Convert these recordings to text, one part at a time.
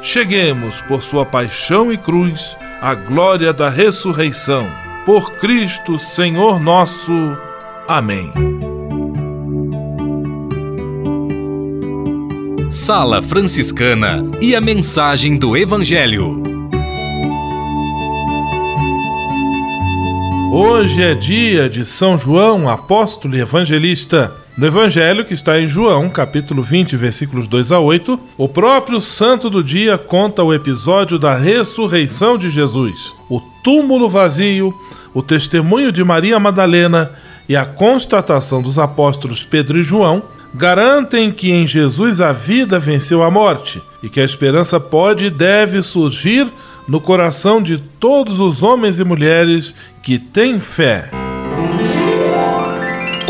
cheguemos, por sua paixão e cruz, à glória da ressurreição. Por Cristo, Senhor nosso. Amém. Sala Franciscana e a mensagem do Evangelho. Hoje é dia de São João, apóstolo e evangelista. No Evangelho, que está em João, capítulo 20, versículos 2 a 8, o próprio santo do dia conta o episódio da ressurreição de Jesus, o túmulo vazio, o testemunho de Maria Madalena e a constatação dos apóstolos Pedro e João garantem que em Jesus a vida venceu a morte e que a esperança pode e deve surgir no coração de todos os homens e mulheres que têm fé.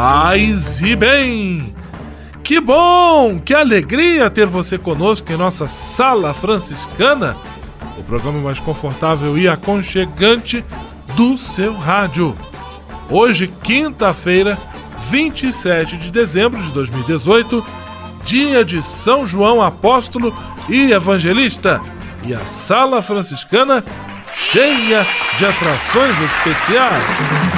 Paz e bem! Que bom, que alegria ter você conosco em nossa Sala Franciscana, o programa mais confortável e aconchegante do seu rádio. Hoje, quinta-feira, 27 de dezembro de 2018, dia de São João Apóstolo e Evangelista e a Sala Franciscana cheia de atrações especiais.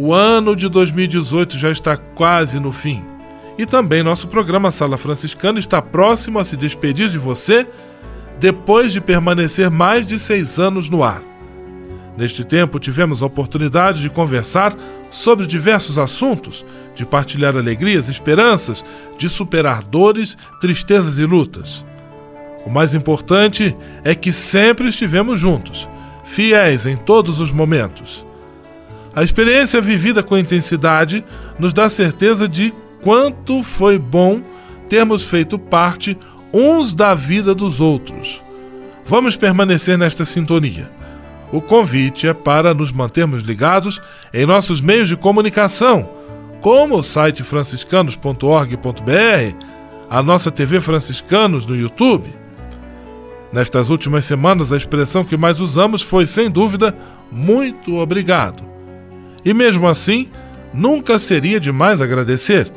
O ano de 2018 já está quase no fim. E também nosso programa Sala Franciscana está próximo a se despedir de você depois de permanecer mais de seis anos no ar. Neste tempo, tivemos a oportunidade de conversar sobre diversos assuntos, de partilhar alegrias, esperanças, de superar dores, tristezas e lutas. O mais importante é que sempre estivemos juntos, fiéis em todos os momentos. A experiência vivida com intensidade nos dá certeza de quanto foi bom termos feito parte uns da vida dos outros. Vamos permanecer nesta sintonia. O convite é para nos mantermos ligados em nossos meios de comunicação, como o site franciscanos.org.br, a nossa TV Franciscanos no YouTube. Nestas últimas semanas, a expressão que mais usamos foi, sem dúvida, muito obrigado. E mesmo assim, nunca seria demais agradecer,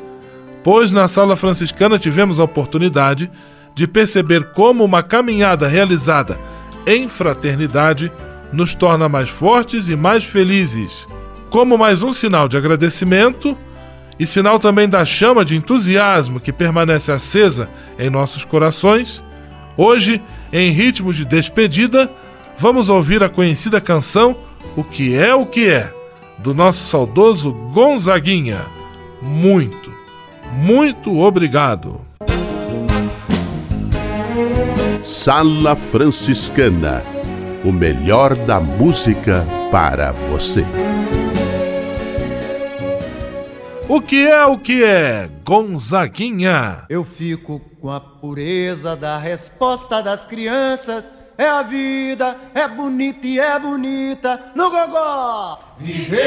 pois na sala franciscana tivemos a oportunidade de perceber como uma caminhada realizada em fraternidade nos torna mais fortes e mais felizes. Como mais um sinal de agradecimento e sinal também da chama de entusiasmo que permanece acesa em nossos corações, hoje, em ritmo de despedida, vamos ouvir a conhecida canção O que é o que é, do nosso saudoso Gonzaguinha. Muito, muito obrigado. Sala Franciscana o melhor da música para você. O que é o que é, Gonzaguinha? Eu fico com a pureza da resposta das crianças. É a vida, é bonita e é bonita no gogó. Viver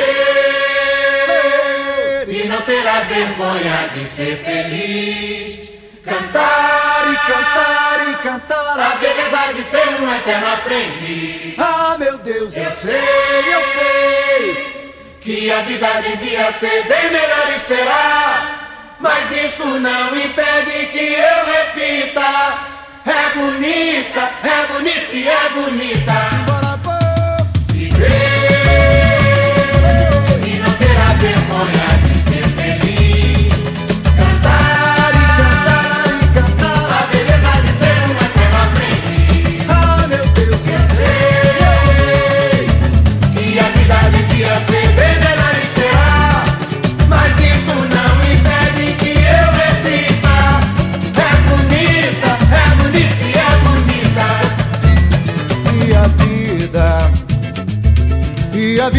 e não terá vergonha de ser feliz. Cantar e cantar e cantar a beleza de ser um eterno aprendiz. Ah, meu Deus, eu sei, eu sei que a vida devia ser bem melhor e será. Mas isso não impede que eu repita. É bonita, é bonita e é bonita.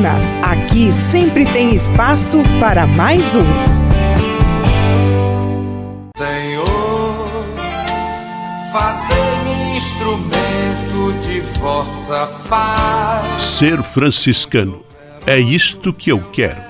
Franciscana. Aqui sempre tem espaço para mais um. Senhor, fazei-me instrumento de vossa paz. Ser franciscano. É isto que eu quero.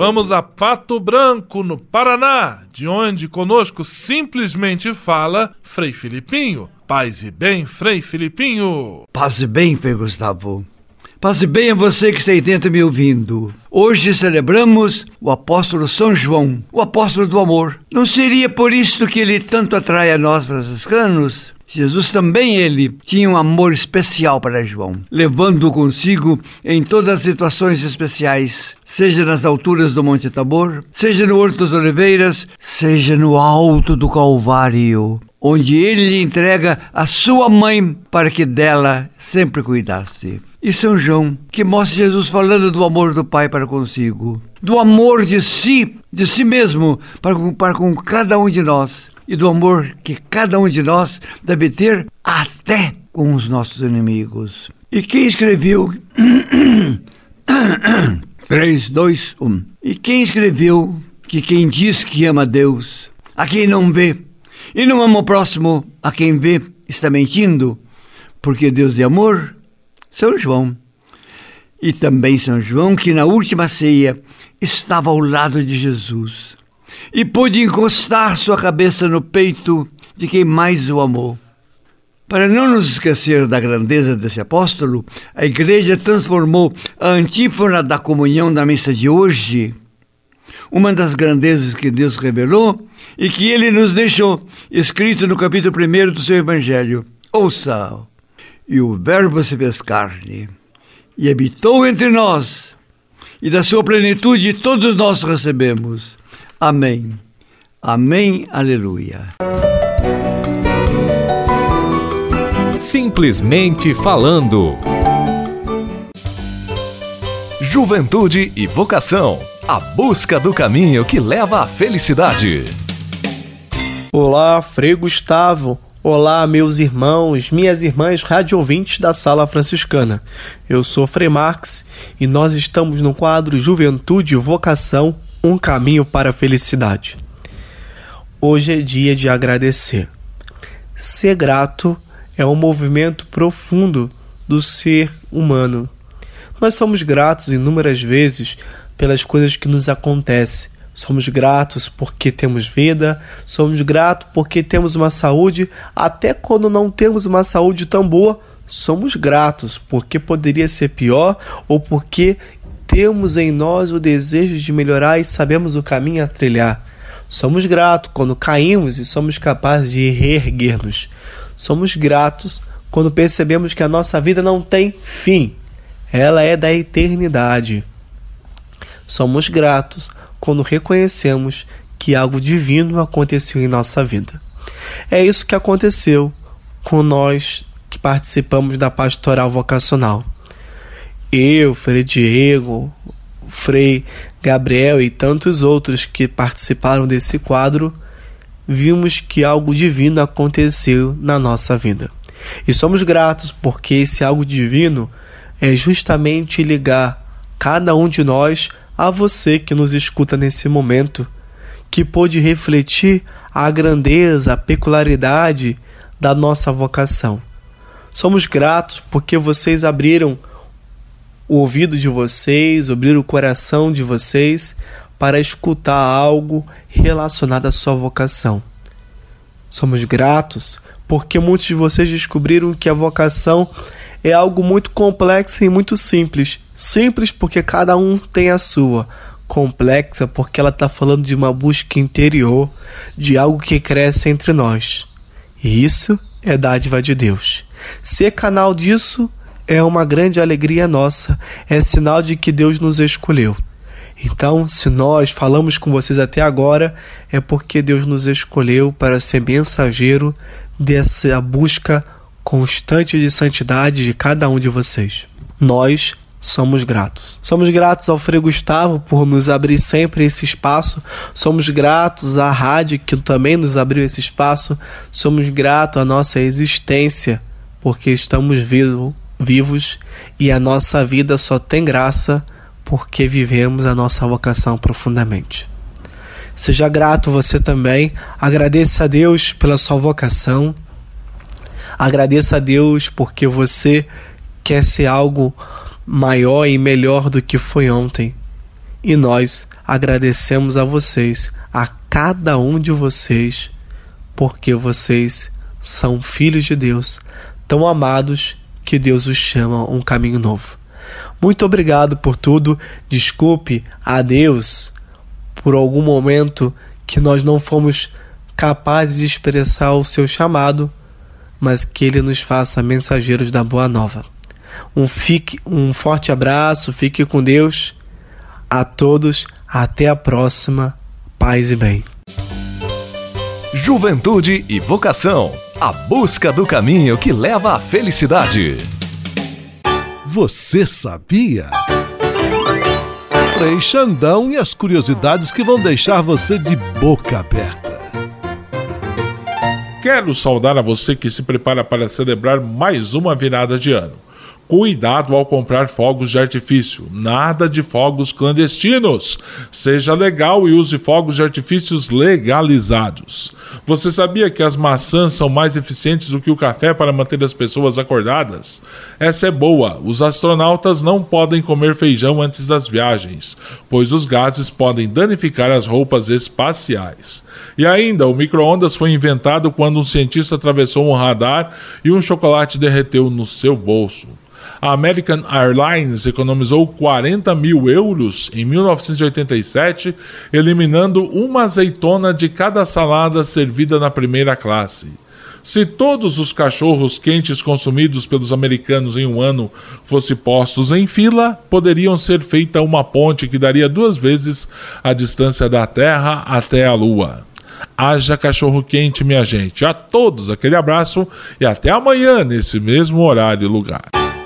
Vamos a Pato Branco, no Paraná, de onde conosco simplesmente fala Frei Filipinho. Paz e bem, Frei Filipinho. Paz e bem, Frei Gustavo. Paz e bem a você que está aí dentro me ouvindo. Hoje celebramos o apóstolo São João, o apóstolo do amor. Não seria por isso que ele tanto atrai a nós franciscanos? Jesus também ele tinha um amor especial para João, levando-o consigo em todas as situações especiais, seja nas alturas do Monte Tabor, seja no Horto das Oliveiras, seja no alto do Calvário, onde ele lhe entrega a sua mãe para que dela sempre cuidasse. E São João, que mostra Jesus falando do amor do Pai para consigo, do amor de si, de si mesmo, para, para com cada um de nós e do amor que cada um de nós deve ter até com os nossos inimigos. E quem escreveu. 3, 2, 1. E quem escreveu que quem diz que ama Deus, a quem não vê, e não ama o próximo, a quem vê, está mentindo, porque Deus é amor. São João. E também São João, que na última ceia estava ao lado de Jesus e pôde encostar sua cabeça no peito de quem mais o amou. Para não nos esquecer da grandeza desse apóstolo, a igreja transformou a antífona da comunhão da missa de hoje, uma das grandezas que Deus revelou e que ele nos deixou, escrito no capítulo 1 do seu evangelho. Ouça! E o Verbo se fez carne e habitou entre nós, e da sua plenitude todos nós recebemos. Amém. Amém. Aleluia. Simplesmente falando. Juventude e vocação. A busca do caminho que leva à felicidade. Olá, Frei Gustavo. Olá, meus irmãos, minhas irmãs rádio ouvintes da Sala Franciscana. Eu sou Frei Marx e nós estamos no quadro Juventude e Vocação Um Caminho para a Felicidade. Hoje é dia de agradecer. Ser grato é um movimento profundo do ser humano. Nós somos gratos inúmeras vezes pelas coisas que nos acontecem. Somos gratos porque temos vida, somos gratos porque temos uma saúde, até quando não temos uma saúde tão boa, somos gratos porque poderia ser pior ou porque temos em nós o desejo de melhorar e sabemos o caminho a trilhar. Somos gratos quando caímos e somos capazes de reerguer-nos. Somos gratos quando percebemos que a nossa vida não tem fim, ela é da eternidade. Somos gratos quando reconhecemos que algo divino aconteceu em nossa vida. É isso que aconteceu com nós que participamos da pastoral vocacional. Eu, Frei Diego, Frei Gabriel e tantos outros que participaram desse quadro vimos que algo divino aconteceu na nossa vida. E somos gratos porque esse algo divino é justamente ligar cada um de nós a você que nos escuta nesse momento, que pôde refletir a grandeza, a peculiaridade da nossa vocação. Somos gratos porque vocês abriram o ouvido de vocês, abriram o coração de vocês para escutar algo relacionado à sua vocação. Somos gratos porque muitos de vocês descobriram que a vocação é algo muito complexo e muito simples. Simples porque cada um tem a sua, complexa porque ela está falando de uma busca interior, de algo que cresce entre nós. E isso é dádiva de Deus. Ser canal disso é uma grande alegria nossa, é sinal de que Deus nos escolheu. Então, se nós falamos com vocês até agora, é porque Deus nos escolheu para ser mensageiro dessa busca constante de santidade de cada um de vocês. Nós somos gratos. Somos gratos ao Frei Gustavo por nos abrir sempre esse espaço. Somos gratos à rádio que também nos abriu esse espaço. Somos gratos à nossa existência porque estamos vivo, vivos e a nossa vida só tem graça porque vivemos a nossa vocação profundamente. Seja grato você também, agradeça a Deus pela sua vocação, agradeça a Deus porque você quer ser algo maior e melhor do que foi ontem. E nós agradecemos a vocês, a cada um de vocês, porque vocês são filhos de Deus, tão amados que Deus os chama a um caminho novo. Muito obrigado por tudo. Desculpe a Deus por algum momento que nós não fomos capazes de expressar o seu chamado, mas que ele nos faça mensageiros da boa nova. Um fique, um forte abraço, fique com Deus. A todos, até a próxima. Paz e bem. Juventude e vocação. A busca do caminho que leva à felicidade. Você sabia? Frei Xandão e as curiosidades que vão deixar você de boca aberta. Quero saudar a você que se prepara para celebrar mais uma virada de ano. Cuidado ao comprar fogos de artifício, nada de fogos clandestinos. Seja legal e use fogos de artifícios legalizados. Você sabia que as maçãs são mais eficientes do que o café para manter as pessoas acordadas? Essa é boa. Os astronautas não podem comer feijão antes das viagens, pois os gases podem danificar as roupas espaciais. E ainda, o micro-ondas foi inventado quando um cientista atravessou um radar e um chocolate derreteu no seu bolso. A American Airlines economizou 40 mil euros em 1987, eliminando uma azeitona de cada salada servida na primeira classe. Se todos os cachorros quentes consumidos pelos americanos em um ano fossem postos em fila, poderiam ser feita uma ponte que daria duas vezes a distância da Terra até a Lua. Haja cachorro quente, minha gente. A todos aquele abraço e até amanhã nesse mesmo horário e lugar.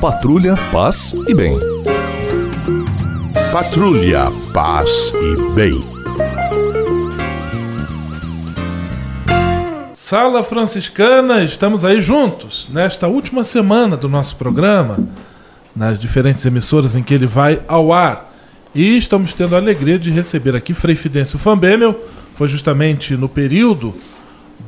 Patrulha, paz e bem. Patrulha, paz e bem. Sala Franciscana, estamos aí juntos nesta última semana do nosso programa, nas diferentes emissoras em que ele vai ao ar. E estamos tendo a alegria de receber aqui Frei Fidêncio Fambemel, foi justamente no período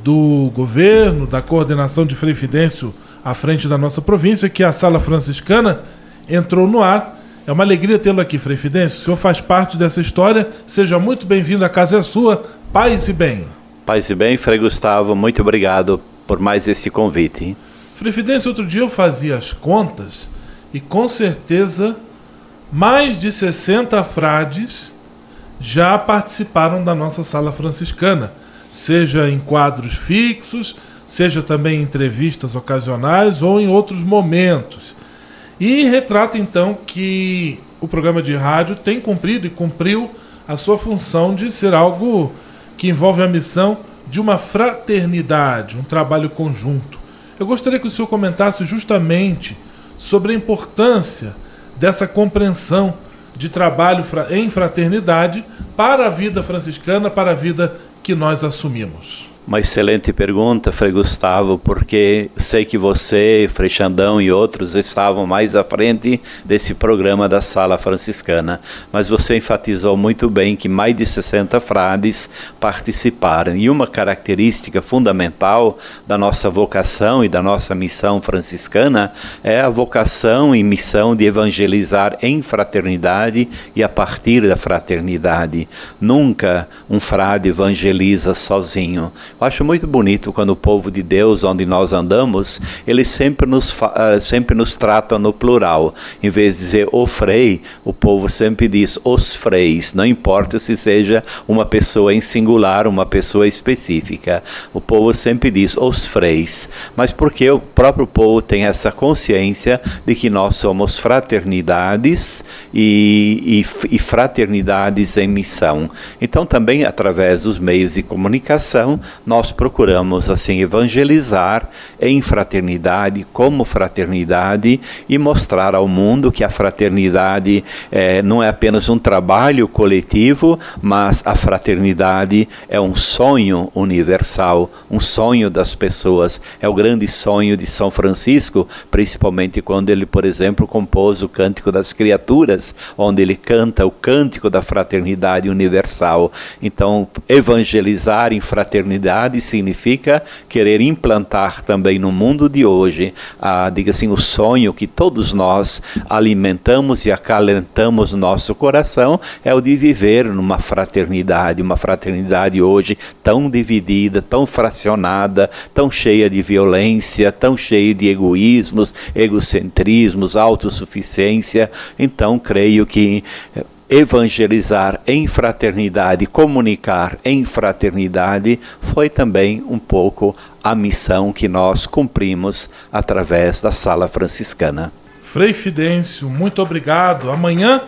do governo, da coordenação de Frei Fidêncio à frente da nossa província, que a Sala Franciscana entrou no ar. É uma alegria tê-lo aqui, Frei Fidêncio. O senhor faz parte dessa história. Seja muito bem-vindo, a casa é sua. Paz e bem. Paz e bem, Frei Gustavo, muito obrigado por mais esse convite. Frei Fidêncio, outro dia eu fazia as contas e com certeza mais de 60 frades já participaram da nossa sala franciscana, seja em quadros fixos, seja também em entrevistas ocasionais ou em outros momentos. E retrata então que o programa de rádio tem cumprido e cumpriu a sua função de ser algo que envolve a missão de uma fraternidade, um trabalho conjunto. Eu gostaria que o senhor comentasse justamente sobre a importância dessa compreensão de trabalho em fraternidade para a vida franciscana, para a vida que nós assumimos. Uma excelente pergunta, Frei Gustavo, porque sei que você, Frei Xandão e outros estavam mais à frente desse programa da Sala Franciscana, mas você enfatizou muito bem que mais de 60 frades participaram. E uma característica fundamental da nossa vocação e da nossa missão franciscana é a vocação e missão de evangelizar em fraternidade e a partir da fraternidade. Nunca um frade evangeliza sozinho Eu acho muito bonito quando o povo de Deus, onde nós andamos, eles sempre nos, uh, sempre nos tratam no plural. Em vez de dizer o frei, o povo sempre diz os freis, não importa se seja uma pessoa em singular, uma pessoa específica. O povo sempre diz os freis, mas porque o próprio povo tem essa consciência de que nós somos fraternidades e, e, e fraternidades em missão. Então, também através dos meios de comunicação, nós procuramos assim evangelizar em fraternidade, como fraternidade e mostrar ao mundo que a fraternidade é, não é apenas um trabalho coletivo, mas a fraternidade é um sonho universal, um sonho das pessoas. É o grande sonho de São Francisco, principalmente quando ele, por exemplo, compôs o Cântico das Criaturas, onde ele canta o cântico da fraternidade universal. Então, evangelizar em fraternidade significa querer implantar também no mundo de hoje, a, diga assim, o sonho que todos nós alimentamos e acalentamos no nosso coração, é o de viver numa fraternidade, uma fraternidade hoje tão dividida, tão fracionada, tão cheia de violência, tão cheia de egoísmos, egocentrismos, autossuficiência. Então, creio que evangelizar em fraternidade, comunicar em fraternidade, foi também um pouco a missão que nós cumprimos através da Sala Franciscana. Frei Fidêncio, muito obrigado. Amanhã,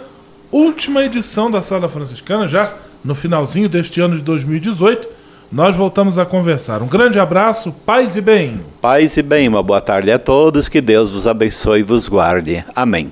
última edição da Sala Franciscana, já no finalzinho deste ano de 2018. Nós voltamos a conversar. Um grande abraço, paz e bem. Paz e bem, uma boa tarde a todos, que Deus vos abençoe e vos guarde. Amém.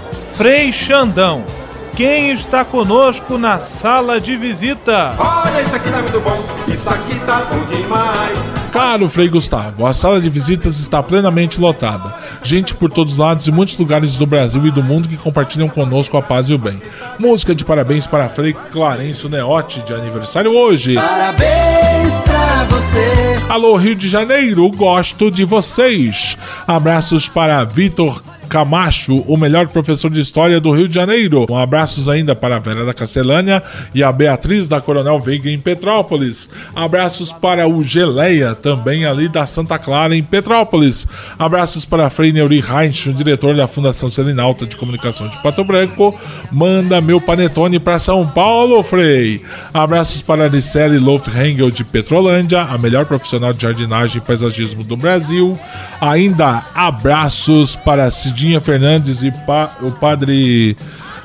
Frei Xandão. Quem está conosco na sala de visita? Olha, isso aqui tá muito bom, isso aqui tá bom demais. Caro Frei Gustavo, a sala de visitas está plenamente lotada. Gente por todos os lados e muitos lugares do Brasil e do mundo que compartilham conosco a paz e o bem. Música de parabéns para Frei Clarencio Neote, de aniversário hoje. Parabéns pra você. Alô, Rio de Janeiro, gosto de vocês. Abraços para Vitor Camacho, o melhor professor de história do Rio de Janeiro. Um abraços ainda para a Vera da Castelânia e a Beatriz da Coronel Veiga em Petrópolis. Abraços para o Geleia, também ali da Santa Clara em Petrópolis. Abraços para Frei Neuri Heinz, o diretor da Fundação Selinalta de Comunicação de Pato Branco. Manda meu panetone para São Paulo, Frei. Abraços para Aricele Lofhengel de Petrolândia, a melhor profissional de jardinagem e paisagismo do Brasil. Ainda abraços para Cid Cidinha Fernandes e pa, o padre.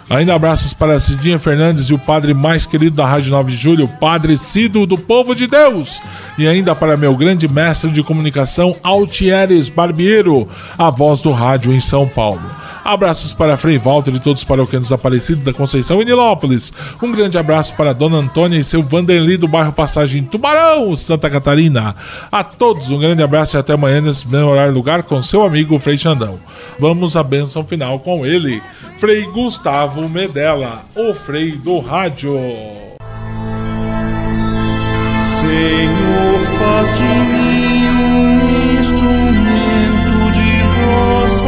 Ainda abraços para Cidinha Fernandes e o padre mais querido da Rádio 9 de Julho, padre Cido do Povo de Deus. E ainda para meu grande mestre de comunicação, Altieres Barbiero, a voz do rádio em São Paulo. Abraços para Frei Walter e todos os paroquianos desaparecidos da Conceição e Nilópolis. Um grande abraço para Dona Antônia e seu Vanderly do bairro Passagem Tubarão, Santa Catarina. A todos um grande abraço e até amanhã nesse mesmo horário lugar com seu amigo Frei Xandão. Vamos à benção final com ele, Frei Gustavo Medella, o Frei do Rádio. Senhor, faz de mim um instrumento de vossa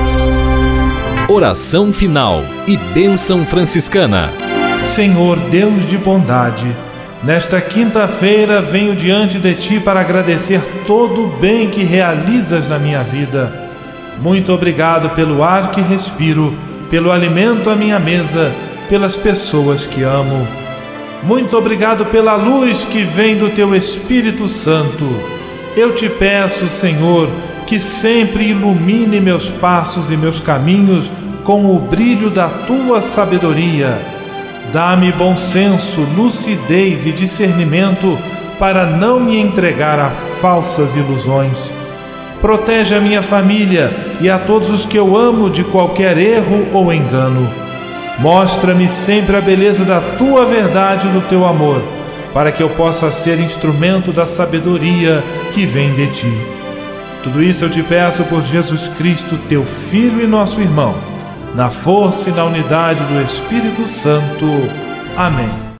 paz. Oração final e bênção franciscana. Senhor Deus de bondade, nesta quinta-feira venho diante de ti para agradecer todo o bem que realizas na minha vida. Muito obrigado pelo ar que respiro, pelo alimento à minha mesa, pelas pessoas que amo. Muito obrigado pela luz que vem do teu Espírito Santo. Eu te peço, Senhor, que sempre ilumine meus passos e meus caminhos com o brilho da tua sabedoria. Dá-me bom senso, lucidez e discernimento para não me entregar a falsas ilusões. Protege a minha família e a todos os que eu amo de qualquer erro ou engano. Mostra-me sempre a beleza da tua verdade e do teu amor, para que eu possa ser instrumento da sabedoria que vem de ti. Tudo isso eu te peço por Jesus Cristo, teu Filho e nosso irmão, na força e na unidade do Espírito Santo. Amém.